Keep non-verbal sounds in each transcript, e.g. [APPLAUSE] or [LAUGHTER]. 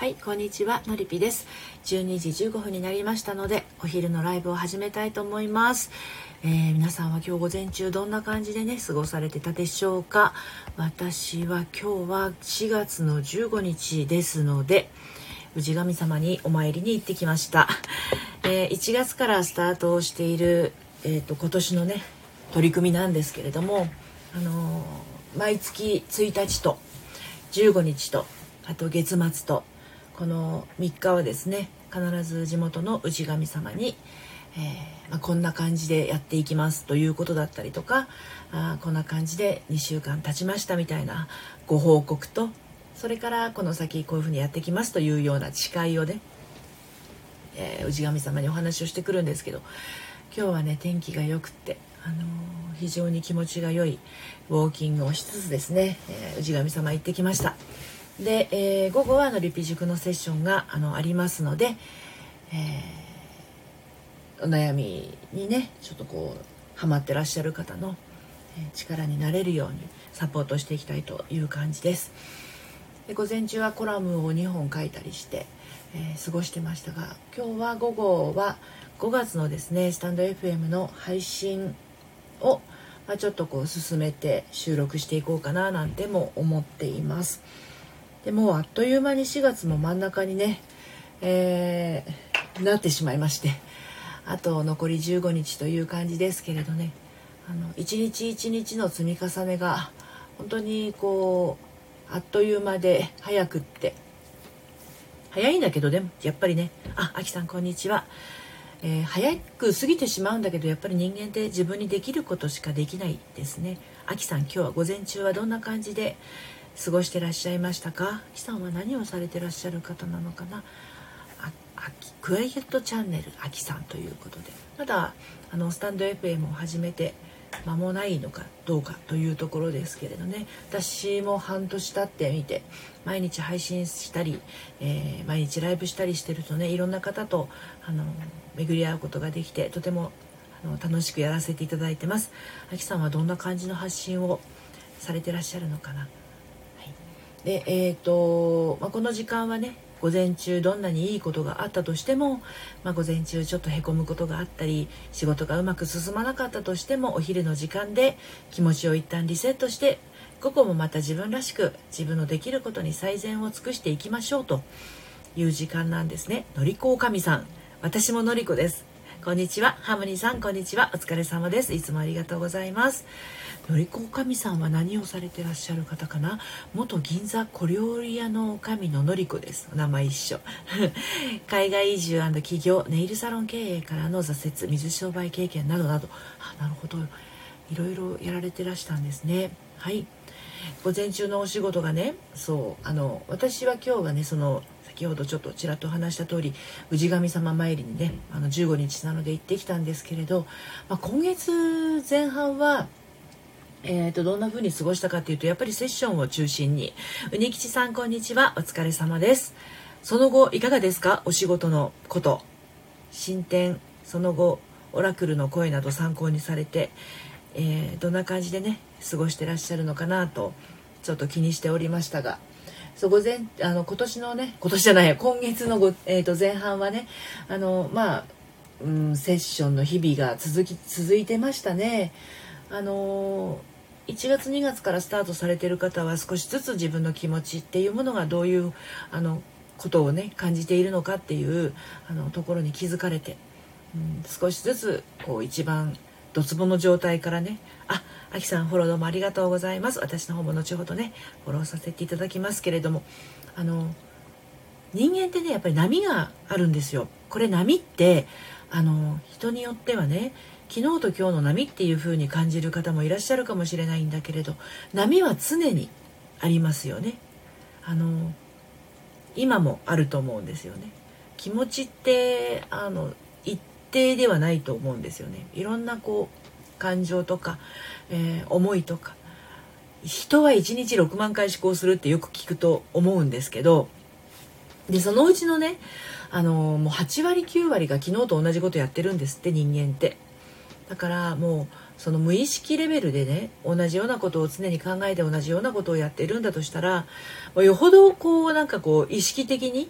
はいこんにちはのりぴです。12時15分になりましたのでお昼のライブを始めたいと思います、えー、皆さんは今日午前中どんな感じでね過ごされてたでしょうか。私は今日は4月の15日ですので氏神様にお参りに行ってきました、えー、1月からスタートをしている、えーと、今年のね取り組みなんですけれどもあのー、毎月1日と15日とあと月末とこの3日はですね必ず地元の氏神様に、えー、まあ、こんな感じでやっていきますということだったりとかあこんな感じで2週間経ちましたみたいなご報告とそれからこの先こういうふうにやってきますというような誓いをね、えー、氏神様にお話をしてくるんですけど今日はね天気が良くって、あのー、非常に気持ちが良いウォーキングをしつつですね、えー、氏神様行ってきました。で、えー、午後はあのリピ塾のセッションがあのありますので、えー、お悩みにねちょっとこうハマってらっしゃる方の、力になれるようにサポートしていきたいという感じですで午前中はコラムを2本書いたりして、えー、過ごしてましたが今日は午後は5月のですねスタンド FM の配信を、まあ、ちょっとこう進めて収録していこうかななんても思っています。でもうあっという間に4月も真ん中にね、えー、なってしまいましてあと残り15日という感じですけれどね。あの一日一日の積み重ねが本当にこうあっという間で早くって早いんだけどでもやっぱりね。ああきさんこんにちは、えー、早く過ぎてしまうんだけどやっぱり人間って自分にできることしかできないですね。あきさん今日は午前中はどんな感じで過ごしてらっしゃいましたか？さんは何をされてらっしゃる方なのかな？ああクワイエットチャンネルあきさんということで。まだあのスタンド FM を始めて間もないのかどうかというところですけれどね。私も半年経ってみて毎日配信したり、えー、毎日ライブしたりしてるとねいろんな方とあの巡り合うことができてとてもあの楽しくやらせていただいてます。あきさんはどんな感じの発信をされてらっしゃるのかな？でえーとまあ、この時間はね午前中どんなにいいことがあったとしても、まあ、午前中ちょっとへこむことがあったり仕事がうまく進まなかったとしてもお昼の時間で気持ちを一旦リセットして午後もまた自分らしく自分のできることに最善を尽くしていきましょうという時間なんですね。のりこおかみさん。私ものりこです。こんにちは。ハムニーさんこんにちは。お疲れ様です。いつもありがとうございます。のりこおかみさんは何をされてらっしゃる方かな？元銀座小料理屋の女将ののりこです。お名前一緒。[LAUGHS] 海外移住起業ネイルサロン経営からの挫折水商売経験などなど。あなるほど。いろいろやられてらしたんですね。はい。午前中のお仕事がねそうあの私は今日はねその先ほどちょっとちらっと話した通り氏神様参りにねあの15日なので行ってきたんですけれど、まあ、今月前半はえーと、どんな風に過ごしたかというとやっぱりセッションを中心に。うにきちさんこんにちは。お疲れ様です。その後いかがですか？お仕事のこと。進展。その後オラクルの声など参考にされて、えー、どんな感じでね過ごしてらっしゃるのかなとちょっと気にしておりましたが。そう午前あの今年のね今年じゃない今月のご、えー、と前半はねあのまあ、うん、セッションの日々が続き続いてましたね。あの1月2月からスタートされてる方は少しずつ自分の気持ちっていうものがどういうあのことをね感じているのかっていうあのところに気づかれて、うん、少しずつこう一番ドツボの状態からねああきさんフォローどうもありがとうございます。私の方も後ほどねフォローさせていただきますけれども。あの人間ってねやっぱり波があるんですよ。これ波ってあの人によってはね昨日と今日の波っていう風に感じる方もいらっしゃるかもしれないんだけれど波は常にありますよね。あの今もあると思うんですよね。気持ちってあの一定ではないと思うんですよね。いろんなこう感情とか、えー、思いとか人は1日6万回思考するってよく聞くと思うんですけどでそのうちのねあのもう8割9割が昨日と同じことやってるんですって人間って。だからもうその無意識レベルでね同じようなことを常に考えて同じようなことをやっているんだとしたらよほどこうなんかこう意識的に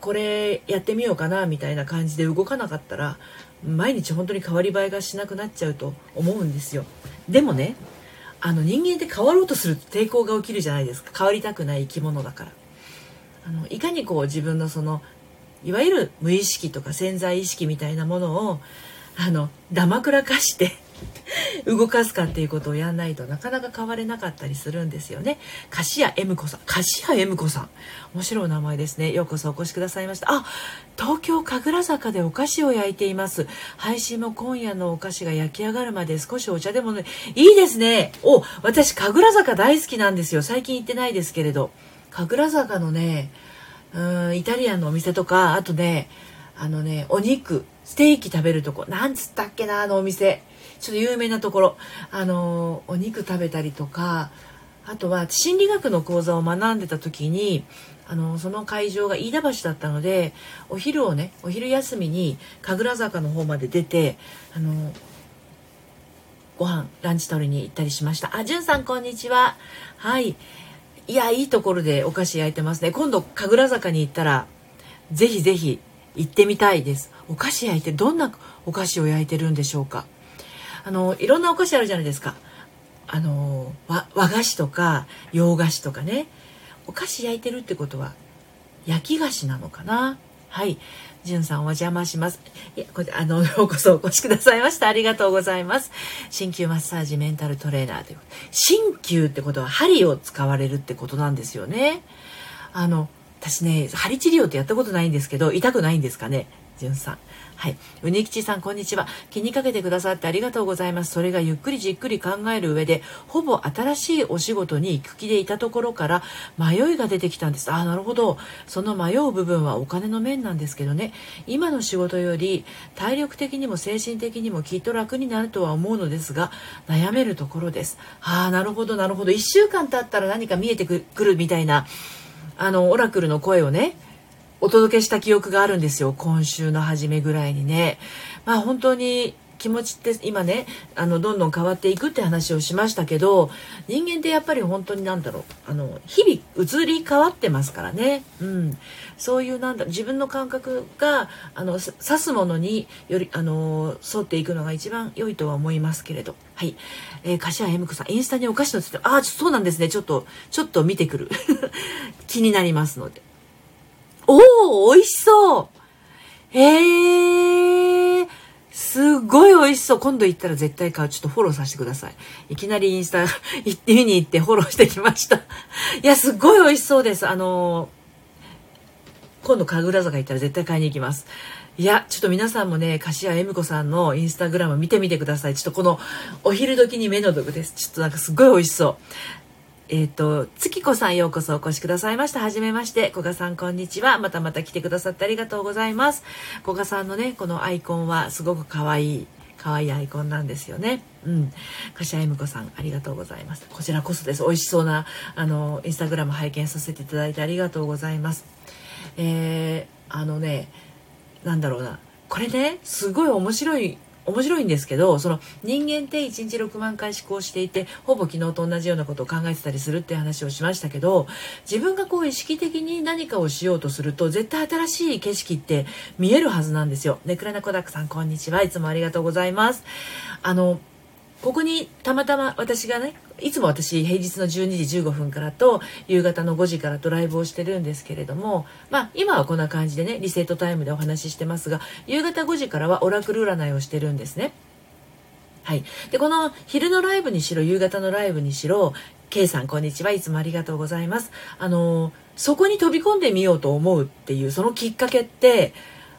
これやってみようかなみたいな感じで動かなかったら毎日本当に変わり映えがしなくなっちゃうと思うんですよ。でもねあの人間って変わろうとすると抵抗が起きるじゃないですか変わりたくない生き物だからあのいかにこう自分のそのいわゆる無意識とか潜在意識みたいなものをあのダマくらかして [LAUGHS] 動かすかっていうことをやんないとなかなか変われなかったりするんですよね。菓屋 M 子さん。菓屋 M 子さん。面白い名前ですね。ようこそお越しくださいました。あ、東京神楽坂でお菓子を焼いています。配信も今夜のお菓子が焼き上がるまで少しお茶でもね。いいですね。お、私神楽坂大好きなんですよ。最近行ってないですけれど。神楽坂のね、うんイタリアンのお店とかあとねあのねお肉ステーキ食べるとこなんつったっけなあのお店。ちょっと有名なところ。あのお肉食べたりとか。あとは心理学の講座を学んでた時にあのその会場が飯田橋だったのでお昼をねお昼休みに神楽坂の方まで出てあのご飯ランチ取りに行ったりしました。あじゅんさんこんにちは。はい。いやいいところでお菓子焼いてますね。今度神楽坂に行ったらぜひぜひ行ってみたいですお菓子焼いてどんなお菓子を焼いてるんでしょうかあのいろんなお菓子あるじゃないですかあの和和菓子とか洋菓子とかねお菓子焼いてるってことは焼き菓子なのかなはいじゅんさんお邪魔します。いや、これ、あの、ようこそお越しくださいました。ありがとうございます。鍼灸マッサージメンタルトレーナーという。鍼灸ってことは針を使われるってことなんですよね。あの、私ね、針治療ってやったことないんですけど、痛くないんですかね、じゅんさん。はい。うにきちさん、こんにちは。気にかけてくださってありがとうございます。それがゆっくりじっくり考える上で、ほぼ新しいお仕事に行く気でいたところから、迷いが出てきたんです。ああ、なるほど。その迷う部分はお金の面なんですけどね。今の仕事より、体力的にも精神的にもきっと楽になるとは思うのですが、悩めるところです。ああ、なるほど、なるほど。1週間経ったら何か見えてくるみたいな、あの、オラクルの声をね、お届けした記憶があるんですよ。今週の初めぐらいにね。まあ本当に気持ちって今ねあのどんどん変わっていくって話をしましたけど人間ってやっぱり本当に何だろうあの日々移り変わってますからね、うん、そういうなんだ自分の感覚があの指すものによりあの沿っていくのが一番良いとは思いますけれど。はい、えー、柏恵美子さんインスタにお菓子のつってああそうなんですね。ちょっとちょっと見てくる。[LAUGHS] 気になりますので。おお美味しそう。えー、すごい美味しそう。今度行ったら絶対買う。ちょっとフォローさせてください。いきなりインスタ [LAUGHS] 見に行ってフォローしてきました。[LAUGHS] いや、すごい美味しそうです。あのー、今度神楽坂行ったら絶対買いに行きます。いや、ちょっと皆さんもね、柏恵美子さんのインスタグラム見てみてください。ちょっとこのお昼時に目の毒です。ちょっとなんかすごい美味しそう。えっ、ー、と、月子さんようこそお越しくださいました。はじめまして。古賀さんこんにちは。またまた来てくださってありがとうございます。古賀さんのね、このアイコンはすごく可愛い、可愛いアイコンなんですよね。うん。柏恵美子さん、ありがとうございます。こちらこそです。美味しそうな、あの、インスタグラム拝見させていただいてありがとうございます。えー、あのね、なんだろうな。これね、すごい面白い面白いんですけどその人間って1日6万回思考していてほぼ昨日と同じようなことを考えてたりするって話をしましたけど自分がこう意識的に何かをしようとすると絶対新しい景色って見えるはずなんですよ。ねくらなこだくさんこんにちはいつもありがとうございます。あのここにたまたま私がねいつも私平日の12時15分からと夕方の5時からとライブをしてるんですけれどもまあ今はこんな感じでねリセットタイムでお話ししてますが夕方5時からはオラクル占いをしてるんですね。はい、でこの昼のライブにしろ夕方のライブにしろ K さんこんにちは。いつもありがとうございます。あのそこに飛び込んでみようと思うっていうそのきっかけって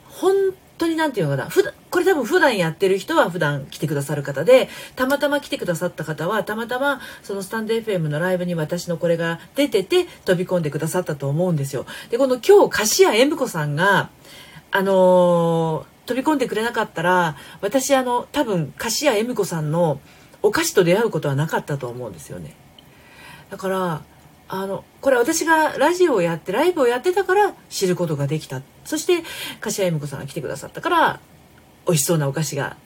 本当に何て言うのかな普段これ多分普段やってる人は普段来てくださる方でたまたま来てくださった方はたまたまそのスタンド FM のライブに私のこれが出てて飛び込んでくださったと思うんですよ。でこの今日柏恵美子さんがあのー、飛び込んでくれなかったら私あの多分柏恵美子さんのお菓子と出会うことはなかったと思うんですよね。だからあのこれ私がラジオをやってライブをやってたから知ることができたそして柏恵美子さんが来てくださったから美味しそうなお菓子が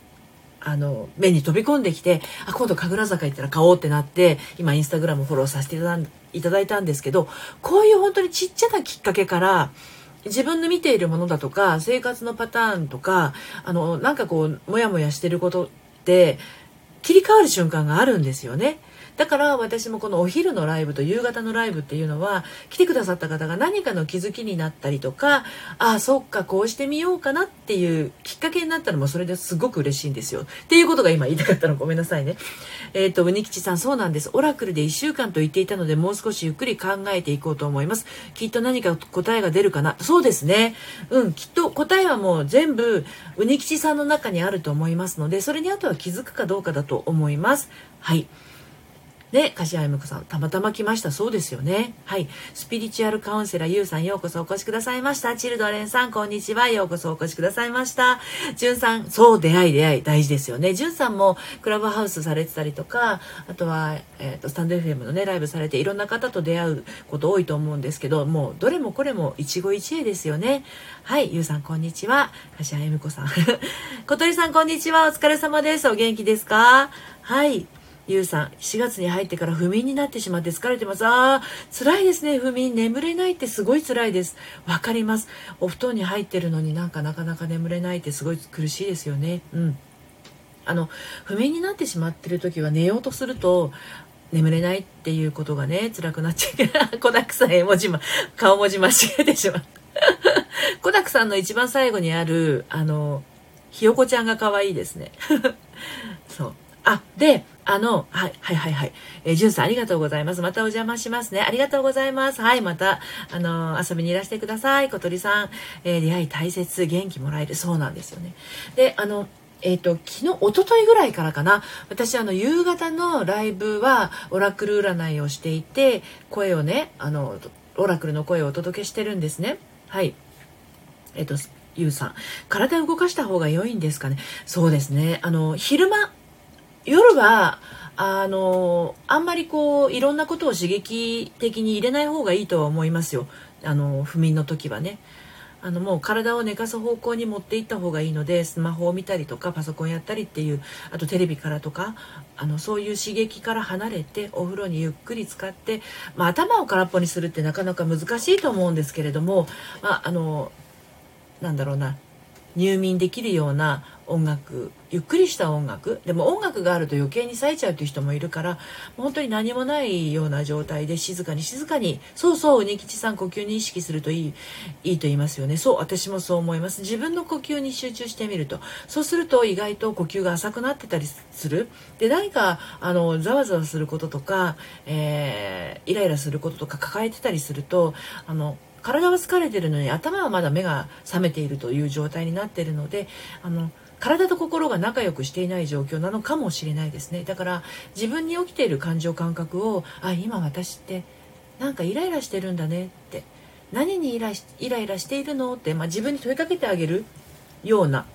あの目に飛び込んできてあ今度神楽坂行ったら買おうってなって今インスタグラムフォローさせていただいたんですけどこういう本当にちっちゃなきっかけから自分の見ているものだとか生活のパターンとかあのなんかこうモヤモヤしてることって切り替わる瞬間があるんですよね。だから私もこのお昼のライブと夕方のライブっていうのは来てくださった方が何かの気づきになったりとかああそっかこうしてみようかなっていうきっかけになったのもそれですごく嬉しいんですよ。っていうことが今言いたかったの。ごめんなさいね。えっ、ー、とうにきちさんそうなんです。オラクルで1週間と言っていたのでもう少しゆっくり考えていこうと思います。きっと何か答えが出るかな。そうですね。うんきっと答えはもう全部うにきちさんの中にあると思いますのでそれにあとは気づくかどうかだと思います。はい。で、柏山子さん、たまたま来ました。そうですよね。はい。スピリチュアルカウンセラー、ゆうさん、ようこそお越しくださいました。チルドレンさん、こんにちは。ようこそお越しくださいました。じゅんさん、そう、出会い出会い、大事ですよね。じゅんさんもクラブハウスされてたりとか、あとは、えっ、ー、と、スタンド FM のね、ライブされて、いろんな方と出会うこと多いと思うんですけど、もう、どれもこれも一期一会ですよね。はい、ゆうさん、こんにちは。柏山子さん。[LAUGHS] 小鳥さん、こんにちは。お疲れ様です。お元気ですか？はい。ゆうさん、4月に入ってから不眠になってしまって疲れてます。ああ、辛いですね、不眠。眠れないってすごい辛いです。わかります。お布団に入ってるのになんかなかなか眠れないってすごい苦しいですよね。うん。あの、不眠になってしまってる時は寝ようとすると、眠れないっていうことがね、辛くなっちゃうけど、子だくさん絵文字ま、顔文字間違えてしまった。子だくさんの一番最後にある、あの、ひよこちゃんが可愛いですね。[LAUGHS] そう。あ、で、あの、はい、はい、はい、はい。えー、じゅんさんありがとうございます。またお邪魔しますね。ありがとうございます。はい、また、あのー、遊びにいらしてください。小鳥さん、えー、出会い大切、元気もらえる。そうなんですよね。で、あの、えっ、ー、と、昨日、一昨日ぐらいからかな。私、あの、夕方のライブは、オラクル占いをしていて、声をね、あの、オラクルの声をお届けしてるんですね。はい。えっ、と、ゆうさん。体を動かした方が良いんですかね。そうですね。あの、昼間、夜はあのあんまりこういろんなことを刺激的に入れない方がいいとは思いますよ。あの不眠の時はね。あのもう体を寝かす方向に持っていった方がいいのでスマホを見たりとかパソコンやったりっていうあとテレビからとかあのそういう刺激から離れてお風呂にゆっくり使って、まあ、頭を空っぽにするってなかなか難しいと思うんですけれども、まあ、あのなんだろうな。入眠できるような音楽ゆっくりした音楽。でも音楽があると余計に冴えちゃうという人もいるから本当に何もないような状態で静かに静かにそうそう鬼吉さん呼吸に意識するといいいいと言いますよね。そう私もそう思います。自分の呼吸に集中してみると。そうすると意外と呼吸が浅くなってたりする。で何かあのざわざわすることとか、えー、イライラすることとか抱えてたりするとあの体は疲れてるのに頭はまだ目が覚めているという状態になっているのであの体と心が仲良くしていない状況なのかもしれないですね。だから自分に起きている感情感覚をあ今私ってなんかイライラしてるんだねって何にイライライラしているのって、まあ、自分に問いかけてあげるような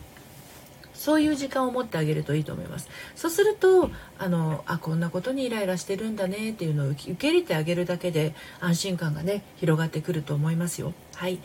そういう時間を持ってあげるといいと思います。そうするとあのあこんなことにイライラしてるんだねっていうのを受け入れてあげるだけで安心感がね広がってくると思いますよ。はい。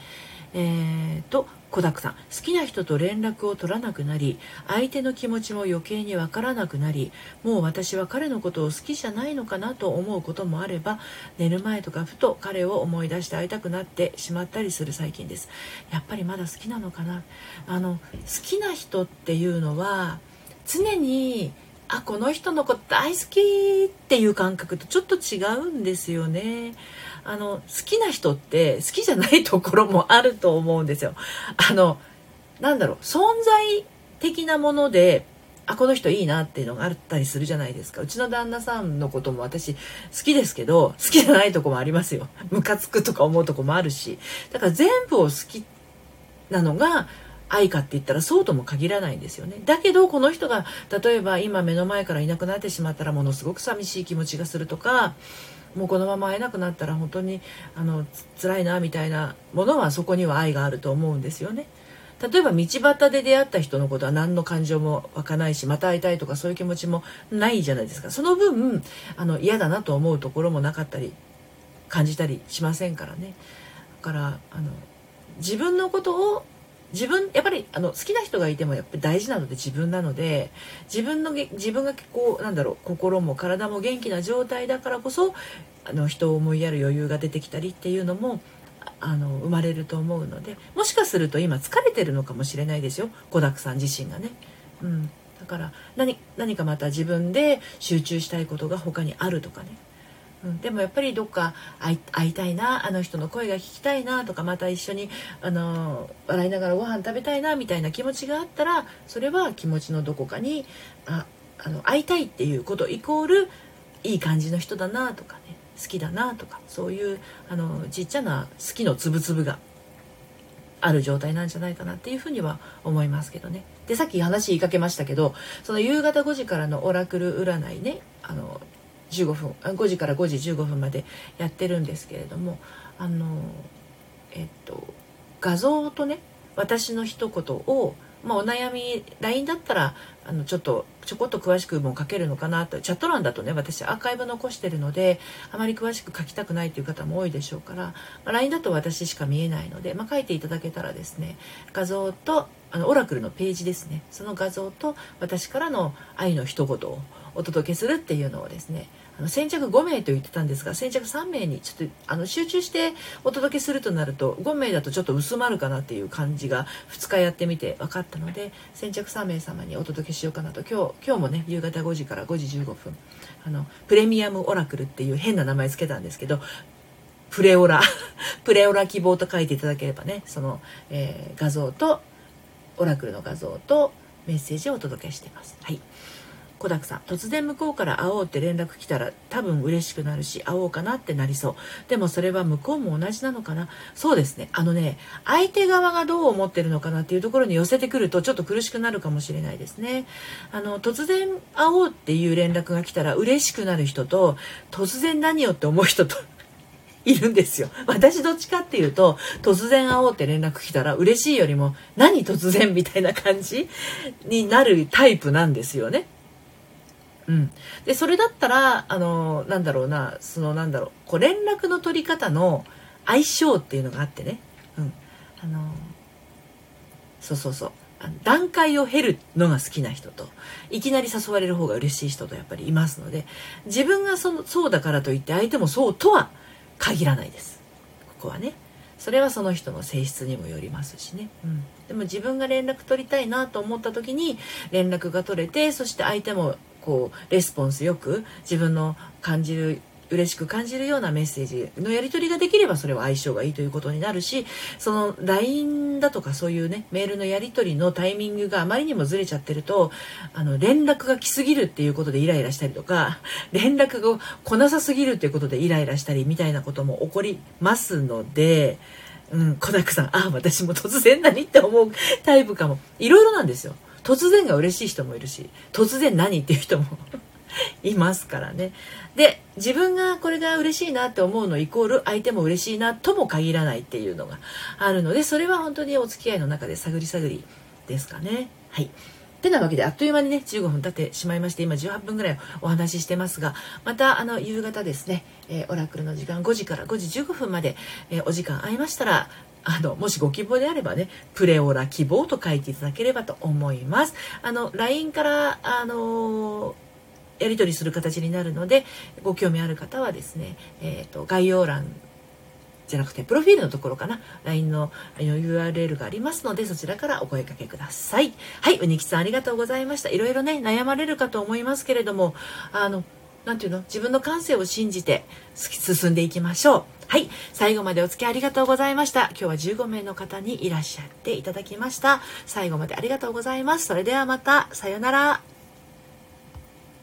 えーと、小沢さん好きな人と連絡を取らなくなり相手の気持ちも余計にわからなくなりもう私は彼のことを好きじゃないのかなと思うこともあれば寝る前とかふと彼を思い出して会いたくなってしまったりする最近です。やっぱりまだ好きなのかな？あの好きな人っていうのは常にあこの人のこと大好きっていう感覚とちょっと違うんですよね。あの好きな人って好きじゃないところもあると思うんですよ。あのなんだろう存在的なものであこの人いいなっていうのがあったりするじゃないですかうちの旦那さんのことも私好きですけど好きじゃないとこもありますよムカつくとか思うとこもあるしだから全部を好きなのが愛かって言ったらそうとも限らないんですよね。だけどこの人が例えば今目の前からいなくなってしまったらものすごく寂しい気持ちがするとかもうこのまま会えなくなったら本当にあの辛いなみたいなものはそこには愛があると思うんですよね。例えば道端で出会った人のことは何の感情も湧かないしまた会いたいとかそういう気持ちもないじゃないですか。その分あの嫌だなと思うところもなかったり感じたりしませんからね。だからあの自分のことを自分やっぱりあの好きな人がいてもやっぱ大事なので自分なので自分の自分がこうなんだろう心も体も元気な状態だからこそあの人を思いやる余裕が出てきたりっていうのもあの生まれると思うのでもしかすると今疲れてるのかもしれないですよ。子だくさん自身がね。うん、だから何何かまた自分で集中したいことが他にあるとかね。うん、でもやっぱりどっか会いたいなあの人の声が聞きたいなとかまた一緒にあの笑いながらご飯食べたいなみたいな気持ちがあったらそれは気持ちのどこかにああの会いたいっていうことイコールいい感じの人だなとかね好きだなとかそういうあのちっちゃな好きのつぶつぶがある状態なんじゃないかなっていうふうには思いますけどね。でさっき話言いかけましたけどその夕方5時からのオラクル占いねあの15分5時から5時15分までやってるんですけれどもあのえっと画像とね私の一言を、まあ、お悩み LINE だったらあのちょっとちょこっと詳しくも書けるのかなとチャット欄だとね私アーカイブ残してるのであまり詳しく書きたくないという方も多いでしょうから、まあ、LINE だと私しか見えないので、まあ、書いていただけたらですね画像とあのオラクルのページですね。その画像と私からの愛の一言をお届けするっていうのをですねあの先着5名と言ってたんですが先着3名にちょっとあの集中してお届けするとなると5名だとちょっと薄まるかなっていう感じが2日やってみて分かったので先着3名様にお届けしようかなと今日今日もね夕方5時から5時15分あのプレミアムオラクルっていう変な名前つけたんですけどプレオラ [LAUGHS] プレオラ希望と書いていただければねその、えー、画像とオラクルの画像とメッセージをお届けしてます。はい小沢さん突然向こうから会おうって連絡来たら多分嬉しくなるし会おうかなってなりそうでもそれは向こうも同じなのかな？そうですねあのね相手側がどう思ってるのかなっていうところに寄せてくるとちょっと苦しくなるかもしれないですねあの突然会おうっていう連絡が来たら嬉しくなる人と突然何よって思う人と [LAUGHS] いるんですよ。私どっちかっていうと、突然会おうって連絡来たら嬉しいよりも、何突然みたいな感じになるタイプなんですよね。うん、でそれだったらあのなんだろうなそのなんだろうこう連絡の取り方の相性っていうのがあってね、うん、あのそうそうそう。段階を経るのが好きな人といきなり誘われる方が嬉しい人とやっぱりいますので自分がそのそうだからといって相手もそうとは限らないです。ここはね。それはその人の性質にもよりますしね、うん、でも自分が連絡取りたいなと思った時に連絡が取れてそして相手もこうレスポンスよく自分の感じる嬉しく感じるようなメッセージのやり取りができればそれは相性がいいということになるしその LINE だとかそういうねメールのやり取りのタイミングがあまりにもずれちゃってるとあの連絡が来すぎるっていうことでイライラしたりとか [LAUGHS] 連絡が来なさすぎるっていうことでイライラしたりみたいなことも起こりますので。うん、小沢さん、ああ、私も突然何って思うタイプかも。いろいろなんですよ。突然が嬉しい人もいるし突然何っていう人も [LAUGHS] いますからね。で自分がこれが嬉しいなって思うのイコール相手も嬉しいなとも限らないっていうのがあるのでそれは本当にお付き合いの中で探り探りですかね。はい。てなわけであっという間にね15分経ってしまいまして今18分ぐらいお話ししてますがまたあの夕方ですね、えー、オラクルの時間5時から5時15分まで、えー、お時間合いましたらあのもしご希望であればねプレオラ希望と書いていただければと思います。あの LINE からあのやり取りする形になるのでご興味ある方はですね、えーと、概要欄じゃなくてプロフィールのところかな LINE の URL がありますのでそちらからお声かけください。はいうにきさんありがとうございました。いろいろね悩まれるかと思いますけれどもあのなんていうの？自分の感性を信じて進んでいきましょう。はい。最後までお付き合いありがとうございました。今日は15名の方にいらっしゃっていただきました。最後までありがとうございます。それではまた。さようなら。